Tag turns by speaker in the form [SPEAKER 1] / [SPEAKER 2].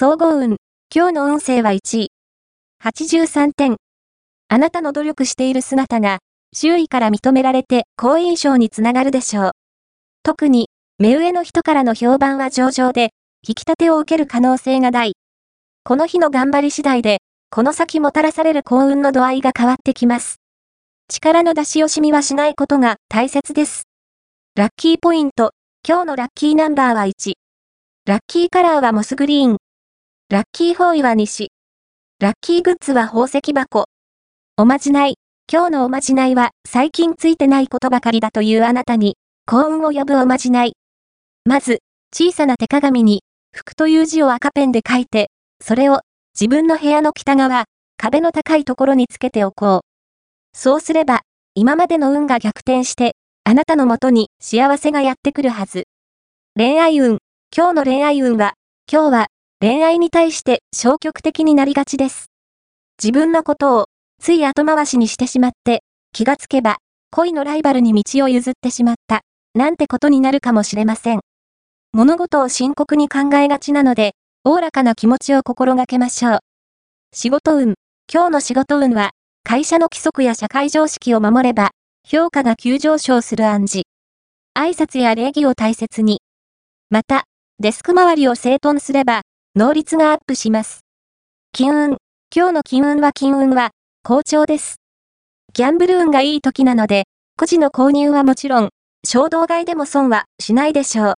[SPEAKER 1] 総合運。今日の運勢は1位。83点。あなたの努力している姿が、周囲から認められて好印象につながるでしょう。特に、目上の人からの評判は上々で、引き立てを受ける可能性が大。この日の頑張り次第で、この先もたらされる幸運の度合いが変わってきます。力の出し惜しみはしないことが大切です。ラッキーポイント。今日のラッキーナンバーは1。ラッキーカラーはモスグリーン。ラッキーフォーイは西。ラッキーグッズは宝石箱。おまじない。今日のおまじないは最近ついてないことばかりだというあなたに幸運を呼ぶおまじない。まず、小さな手鏡に、福という字を赤ペンで書いて、それを自分の部屋の北側、壁の高いところにつけておこう。そうすれば、今までの運が逆転して、あなたのもとに幸せがやってくるはず。恋愛運。今日の恋愛運は、今日は恋愛に対して消極的になりがちです。自分のことをつい後回しにしてしまって、気がつけば恋のライバルに道を譲ってしまった、なんてことになるかもしれません。物事を深刻に考えがちなので、おおらかな気持ちを心がけましょう。仕事運。今日の仕事運は、会社の規則や社会常識を守れば、評価が急上昇する暗示。挨拶や礼儀を大切に。また、デスク周りを整頓すれば、能率がアップします。金運。今日の金運は金運は、好調です。ギャンブル運がいい時なので、個人の購入はもちろん、衝動買いでも損はしないでしょう。